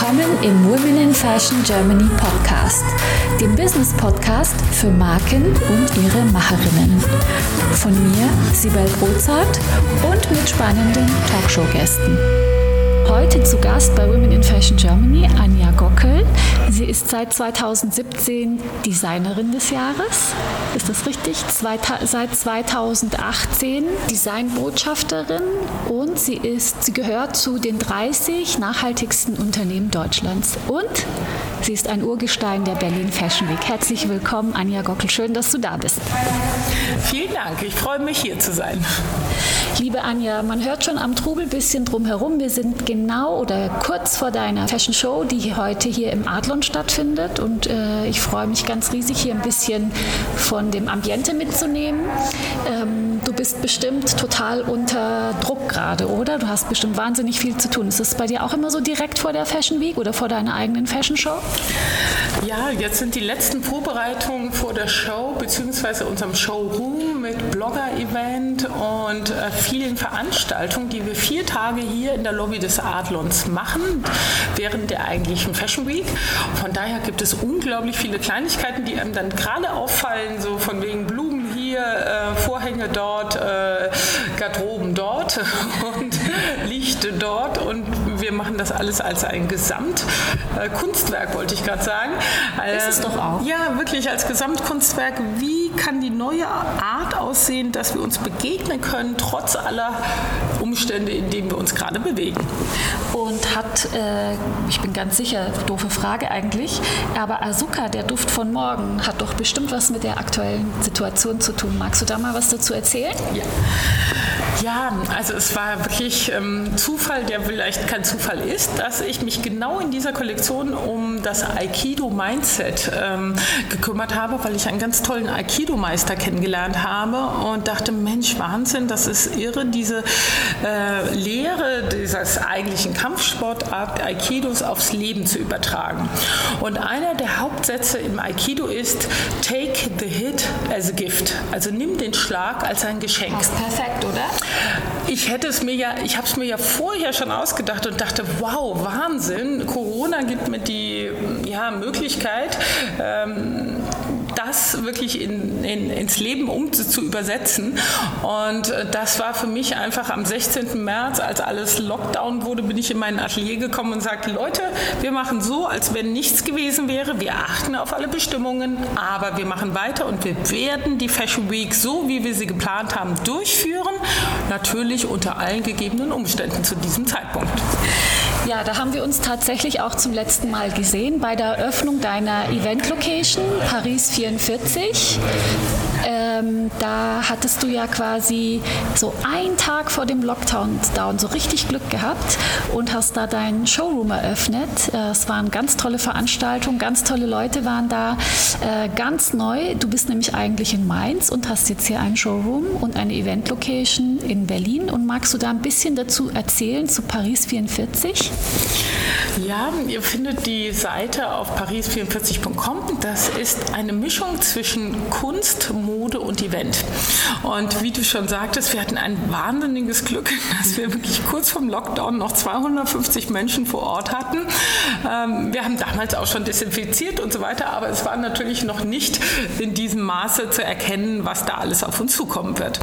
willkommen im Women in Fashion Germany Podcast, dem Business Podcast für Marken und ihre Macherinnen. Von mir, Sibel Rozart und mit spannenden Talkshow-Gästen. Heute zu Gast bei Women in Fashion Germany Anja Gockel. Sie ist seit 2017 Designerin des Jahres. Ist das richtig? Seit 2018 Designbotschafterin und sie ist, sie gehört zu den 30 nachhaltigsten Unternehmen Deutschlands. Und sie ist ein Urgestein der Berlin Fashion Week. Herzlich willkommen, Anja Gockel. Schön, dass du da bist. Vielen Dank. Ich freue mich, hier zu sein. Liebe Anja, man hört schon am Trubel ein bisschen drum herum. Wir sind genau oder kurz vor deiner Fashion Show, die heute hier im Adlon stattfindet. Und äh, ich freue mich ganz riesig, hier ein bisschen von dem Ambiente mitzunehmen. Ähm, du bist bestimmt total unter Druck gerade, oder? Du hast bestimmt wahnsinnig viel zu tun. Ist es bei dir auch immer so direkt vor der Fashion Week oder vor deiner eigenen Fashion Show? Ja, jetzt sind die letzten Vorbereitungen vor der Show bzw. unserem Showroom mit Blogger-Event und äh, vielen Veranstaltungen, die wir vier Tage hier in der Lobby des Adlons machen, während der eigentlichen Fashion Week. Von daher gibt es unglaublich viele Kleinigkeiten, die einem dann gerade auffallen, so von wegen Blumen hier, äh, Vorhänge dort, äh, Garderoben dort und Licht dort und wir machen das alles als ein Gesamtkunstwerk, wollte ich gerade sagen. Ist es doch auch. Ja, wirklich als Gesamtkunstwerk. Wie kann die neue Art aussehen, dass wir uns begegnen können, trotz aller Umstände, in denen wir uns gerade bewegen? Und hat, äh, ich bin ganz sicher, doofe Frage eigentlich, aber Asuka, der Duft von morgen, hat doch bestimmt was mit der aktuellen Situation zu tun. Magst du da mal was dazu erzählen? Ja. Ja, also es war wirklich ähm, Zufall, der vielleicht kein Zufall ist, dass ich mich genau in dieser Kollektion um das Aikido-Mindset ähm, gekümmert habe, weil ich einen ganz tollen Aikido-Meister kennengelernt habe und dachte, Mensch, Wahnsinn, das ist irre, diese äh, Lehre dieses eigentlichen Kampfsportart Aikidos aufs Leben zu übertragen. Und einer der Hauptsätze im Aikido ist, take the hit as a gift. Also nimm den Schlag als ein Geschenk. Perfekt, oder? Ich hätte es mir ja, ich habe es mir ja vorher schon ausgedacht und dachte, wow, Wahnsinn, Corona gibt mir die ja, Möglichkeit, ähm, das wirklich in, in, ins Leben um zu übersetzen. Und äh, das war für mich einfach am 16. März, als alles Lockdown wurde, bin ich in mein Atelier gekommen und sagte, Leute, wir machen so, als wenn nichts gewesen wäre. Wir achten auf alle Bestimmungen, aber wir machen weiter und wir werden die Fashion Week so, wie wir sie geplant haben, durchführen. Natürlich unter allen gegebenen Umständen zu diesem Zeitpunkt. Ja, da haben wir uns tatsächlich auch zum letzten Mal gesehen bei der Eröffnung deiner Event-Location Paris 44. 40 ähm, da hattest du ja quasi so einen Tag vor dem Lockdown down so richtig Glück gehabt und hast da deinen Showroom eröffnet. Äh, es waren ganz tolle Veranstaltungen, ganz tolle Leute waren da, äh, ganz neu. Du bist nämlich eigentlich in Mainz und hast jetzt hier einen Showroom und eine Event-Location in Berlin. Und magst du da ein bisschen dazu erzählen zu Paris 44? Ja, ihr findet die Seite auf paris44.com. Das ist eine Mischung zwischen Kunst, Mode und Event. Und wie du schon sagtest, wir hatten ein wahnsinniges Glück, dass wir wirklich kurz vorm Lockdown noch 250 Menschen vor Ort hatten. Ähm, wir haben damals auch schon desinfiziert und so weiter, aber es war natürlich noch nicht in diesem Maße zu erkennen, was da alles auf uns zukommen wird.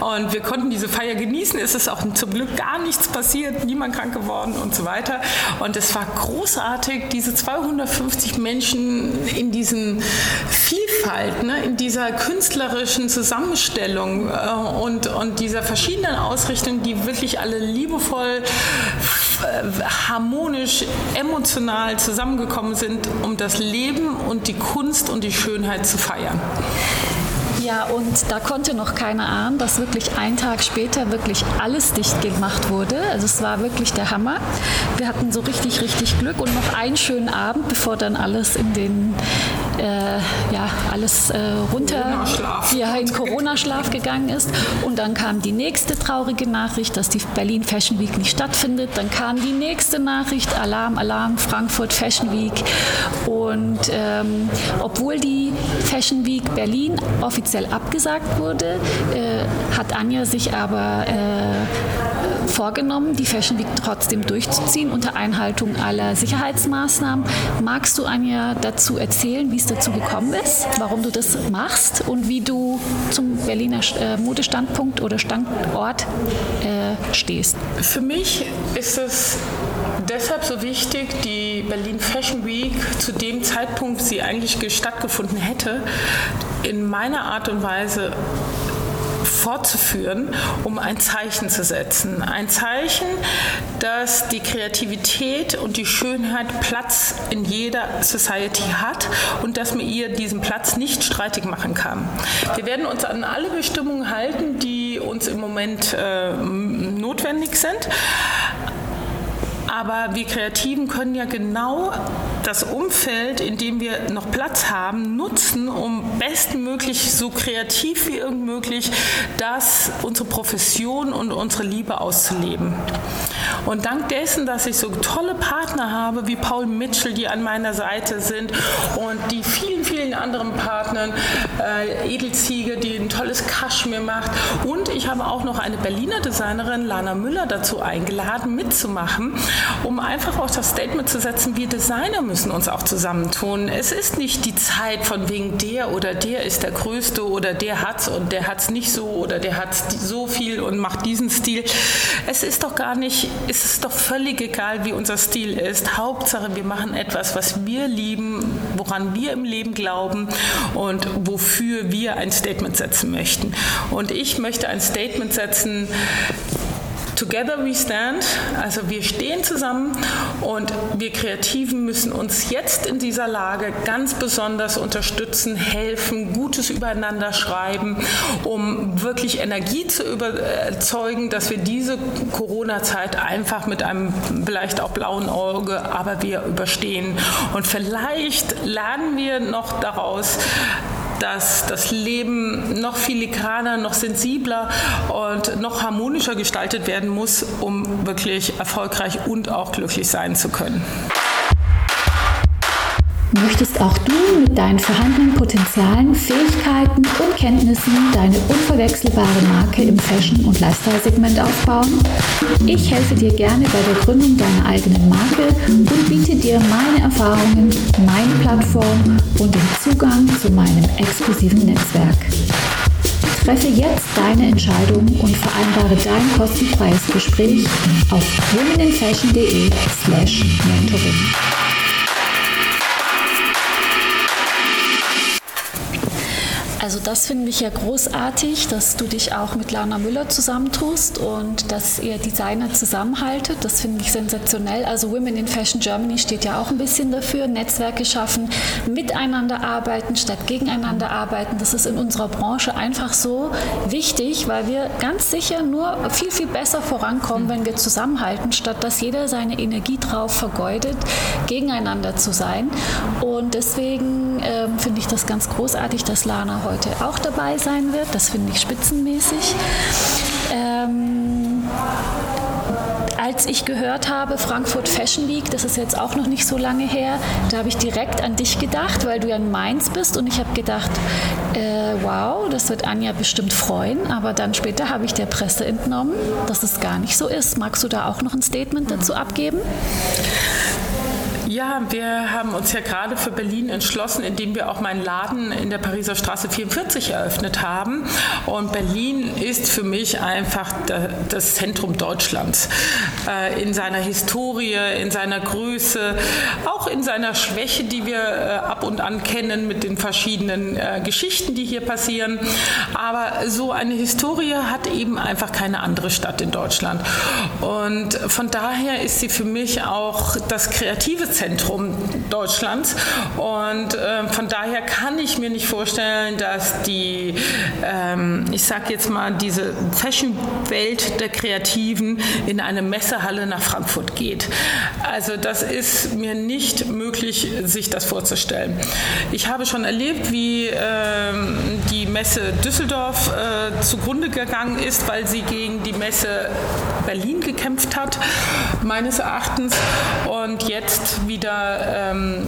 Und wir konnten diese Feier genießen. Es ist auch zum Glück gar nichts passiert, niemand krank geworden und so weiter. Und es war großartig, diese 250 Menschen in diesen Vielfalt, ne, in dieser künstlerischen Zusammenstellung äh, und, und dieser verschiedenen Ausrichtungen, die wirklich alle liebevoll, äh, harmonisch, emotional zusammengekommen sind, um das Leben und die Kunst und die Schönheit zu feiern. Ja, und da konnte noch keiner ahnen, dass wirklich einen Tag später wirklich alles dicht gemacht wurde. Also es war wirklich der Hammer. Wir hatten so richtig, richtig Glück und noch einen schönen Abend, bevor dann alles in den äh, ja, alles äh, runter ja, in Corona-Schlaf gegangen ist. Und dann kam die nächste traurige Nachricht, dass die Berlin Fashion Week nicht stattfindet. Dann kam die nächste Nachricht, Alarm, Alarm, Frankfurt Fashion Week. Und ähm, obwohl die Fashion Week Berlin offiziell abgesagt wurde, äh, hat Anja sich aber äh, vorgenommen, die Fashion Week trotzdem durchzuziehen unter Einhaltung aller Sicherheitsmaßnahmen. Magst du Anja dazu erzählen, wie es dazu gekommen ist, warum du das machst und wie du zum Berliner äh, Modestandpunkt oder Standort äh, stehst? Für mich ist es deshalb so wichtig, die Berlin Fashion Week zu dem Zeitpunkt, sie eigentlich stattgefunden hätte, in meiner Art und Weise fortzuführen, um ein Zeichen zu setzen. Ein Zeichen, dass die Kreativität und die Schönheit Platz in jeder Society hat und dass man ihr diesen Platz nicht streitig machen kann. Wir werden uns an alle Bestimmungen halten, die uns im Moment äh, notwendig sind. Aber wir Kreativen können ja genau das Umfeld, in dem wir noch Platz haben, nutzen, um bestmöglich, so kreativ wie irgend möglich, das, unsere Profession und unsere Liebe auszuleben. Und dank dessen, dass ich so tolle Partner habe wie Paul Mitchell, die an meiner Seite sind und die vielen, vielen anderen Partnern, äh, Edelziege, die ein tolles Kaschmir macht und ich habe auch noch eine Berliner Designerin, Lana Müller, dazu eingeladen, mitzumachen um einfach auch das Statement zu setzen, wir Designer müssen uns auch zusammentun. Es ist nicht die Zeit von wegen der oder der ist der Größte oder der hat's und der hat's nicht so oder der hat so viel und macht diesen Stil. Es ist doch gar nicht, es ist doch völlig egal, wie unser Stil ist. Hauptsache, wir machen etwas, was wir lieben, woran wir im Leben glauben und wofür wir ein Statement setzen möchten. Und ich möchte ein Statement setzen, Together we stand, also wir stehen zusammen und wir Kreativen müssen uns jetzt in dieser Lage ganz besonders unterstützen, helfen, Gutes übereinander schreiben, um wirklich Energie zu überzeugen, dass wir diese Corona-Zeit einfach mit einem vielleicht auch blauen Auge, aber wir überstehen. Und vielleicht lernen wir noch daraus, dass das Leben noch filigraner, noch sensibler und noch harmonischer gestaltet werden muss, um wirklich erfolgreich und auch glücklich sein zu können. Möchtest auch du mit deinen vorhandenen Potenzialen, Fähigkeiten und Kenntnissen deine unverwechselbare Marke im Fashion- und Lifestyle-Segment aufbauen? Ich helfe dir gerne bei der Gründung deiner eigenen Marke und biete dir meine Erfahrungen, meine Plattform und den Zugang zu meinem exklusiven Netzwerk. Treffe jetzt deine Entscheidung und vereinbare dein kostenfreies Gespräch auf womeninfashion.de slash mentoring. Also das finde ich ja großartig, dass du dich auch mit Lana Müller zusammentust und dass ihr Designer zusammenhaltet. Das finde ich sensationell. Also Women in Fashion Germany steht ja auch ein bisschen dafür. Netzwerke schaffen, miteinander arbeiten statt gegeneinander arbeiten. Das ist in unserer Branche einfach so wichtig, weil wir ganz sicher nur viel, viel besser vorankommen, wenn wir zusammenhalten, statt dass jeder seine Energie drauf vergeudet, gegeneinander zu sein. Und deswegen äh, finde ich das ganz großartig, dass Lana heute heute auch dabei sein wird. Das finde ich spitzenmäßig. Ähm, als ich gehört habe, Frankfurt Fashion Week, das ist jetzt auch noch nicht so lange her, da habe ich direkt an dich gedacht, weil du ja in Mainz bist und ich habe gedacht, äh, wow, das wird Anja bestimmt freuen, aber dann später habe ich der Presse entnommen, dass es gar nicht so ist. Magst du da auch noch ein Statement dazu abgeben? Ja, wir haben uns ja gerade für Berlin entschlossen, indem wir auch meinen Laden in der Pariser Straße 44 eröffnet haben. Und Berlin ist für mich einfach das Zentrum Deutschlands. Äh, in seiner Historie, in seiner Größe, auch in seiner Schwäche, die wir äh, ab und an kennen mit den verschiedenen äh, Geschichten, die hier passieren. Aber so eine Historie hat eben einfach keine andere Stadt in Deutschland. Und von daher ist sie für mich auch das kreative Zentrum Zentrum Deutschlands. Und äh, von daher kann ich mir nicht vorstellen, dass die, ähm, ich sage jetzt mal, diese Fashion-Welt der Kreativen in eine Messehalle nach Frankfurt geht. Also das ist mir nicht möglich, sich das vorzustellen. Ich habe schon erlebt, wie ähm, die Messe Düsseldorf äh, zugrunde gegangen ist, weil sie gegen die Messe Berlin gekämpft hat, meines Erachtens. Und jetzt wieder ähm,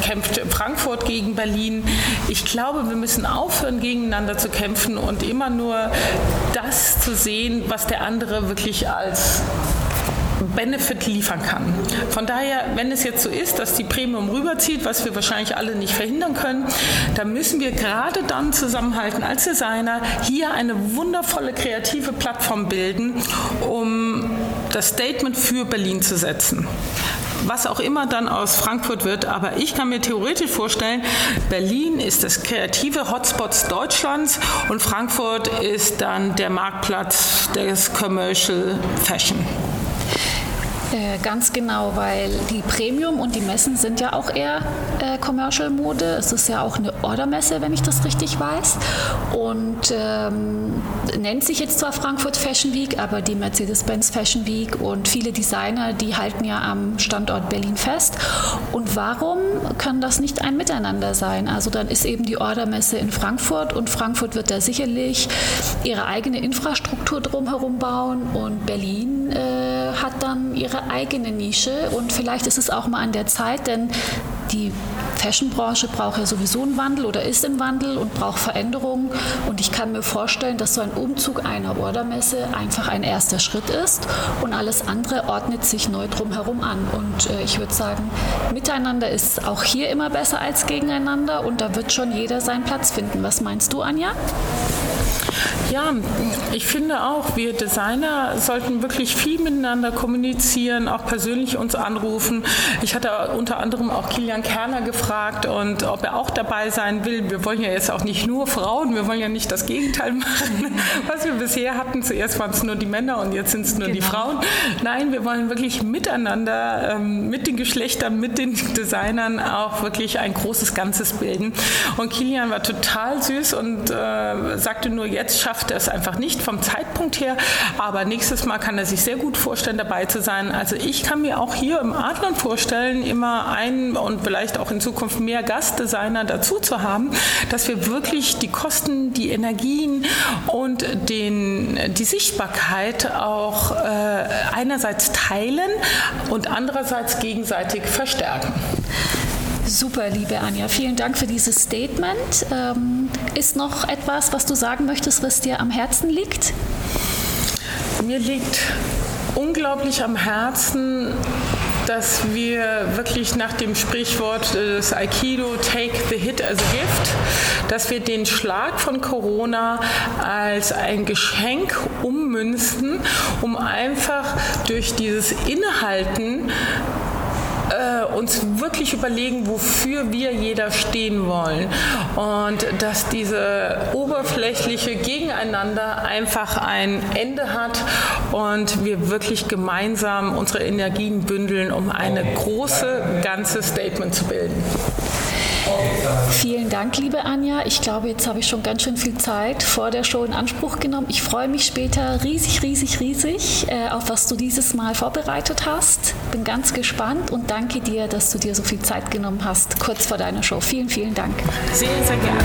kämpft Frankfurt gegen Berlin. Ich glaube, wir müssen aufhören, gegeneinander zu kämpfen und immer nur das zu sehen, was der andere wirklich als Benefit liefern kann. Von daher, wenn es jetzt so ist, dass die Premium rüberzieht, was wir wahrscheinlich alle nicht verhindern können, dann müssen wir gerade dann zusammenhalten als Designer, hier eine wundervolle kreative Plattform bilden, um das Statement für Berlin zu setzen was auch immer dann aus Frankfurt wird. Aber ich kann mir theoretisch vorstellen, Berlin ist das kreative Hotspots Deutschlands und Frankfurt ist dann der Marktplatz des Commercial Fashion. Äh, ganz genau, weil die Premium und die Messen sind ja auch eher äh, Commercial-Mode. Es ist ja auch eine Ordermesse, wenn ich das richtig weiß. Und ähm, nennt sich jetzt zwar Frankfurt Fashion Week, aber die Mercedes-Benz Fashion Week und viele Designer, die halten ja am Standort Berlin fest. Und warum kann das nicht ein Miteinander sein? Also dann ist eben die Ordermesse in Frankfurt und Frankfurt wird da sicherlich ihre eigene Infrastruktur drumherum bauen und Berlin äh, hat dann ihre eigene Nische und vielleicht ist es auch mal an der Zeit, denn die Fashionbranche braucht ja sowieso einen Wandel oder ist im Wandel und braucht Veränderungen. Und ich kann mir vorstellen, dass so ein Umzug einer Ordermesse einfach ein erster Schritt ist und alles andere ordnet sich neu drumherum an. Und äh, ich würde sagen, miteinander ist auch hier immer besser als gegeneinander und da wird schon jeder seinen Platz finden. Was meinst du, Anja? Ja, ich finde auch, wir Designer sollten wirklich viel miteinander kommunizieren, auch persönlich uns anrufen. Ich hatte unter anderem auch Kilian Kerner gefragt und ob er auch dabei sein will. Wir wollen ja jetzt auch nicht nur Frauen, wir wollen ja nicht das Gegenteil machen, was wir bisher hatten. Zuerst waren es nur die Männer und jetzt sind es nur genau. die Frauen. Nein, wir wollen wirklich miteinander, ähm, mit den Geschlechtern, mit den Designern auch wirklich ein großes Ganzes bilden. Und Kilian war total süß und äh, sagte nur, jetzt schafft schafft es einfach nicht vom Zeitpunkt her, aber nächstes Mal kann er sich sehr gut vorstellen, dabei zu sein. Also ich kann mir auch hier im Adlern vorstellen, immer einen und vielleicht auch in Zukunft mehr Gastdesigner dazu zu haben, dass wir wirklich die Kosten, die Energien und den, die Sichtbarkeit auch äh, einerseits teilen und andererseits gegenseitig verstärken. Super, liebe Anja. Vielen Dank für dieses Statement. Ähm, ist noch etwas, was du sagen möchtest, was dir am Herzen liegt? Mir liegt unglaublich am Herzen, dass wir wirklich nach dem Sprichwort des Aikido Take the Hit as a Gift, dass wir den Schlag von Corona als ein Geschenk ummünzen, um einfach durch dieses Innehalten äh, uns wirklich überlegen, wofür wir jeder stehen wollen. Und dass diese oberflächliche Gegeneinander einfach ein Ende hat und wir wirklich gemeinsam unsere Energien bündeln, um eine große, ganze Statement zu bilden. Vielen Dank, liebe Anja. Ich glaube, jetzt habe ich schon ganz schön viel Zeit vor der Show in Anspruch genommen. Ich freue mich später riesig, riesig, riesig, äh, auf was du dieses Mal vorbereitet hast. Bin ganz gespannt und danke dir, dass du dir so viel Zeit genommen hast, kurz vor deiner Show. Vielen, vielen Dank. Sehr, sehr gerne.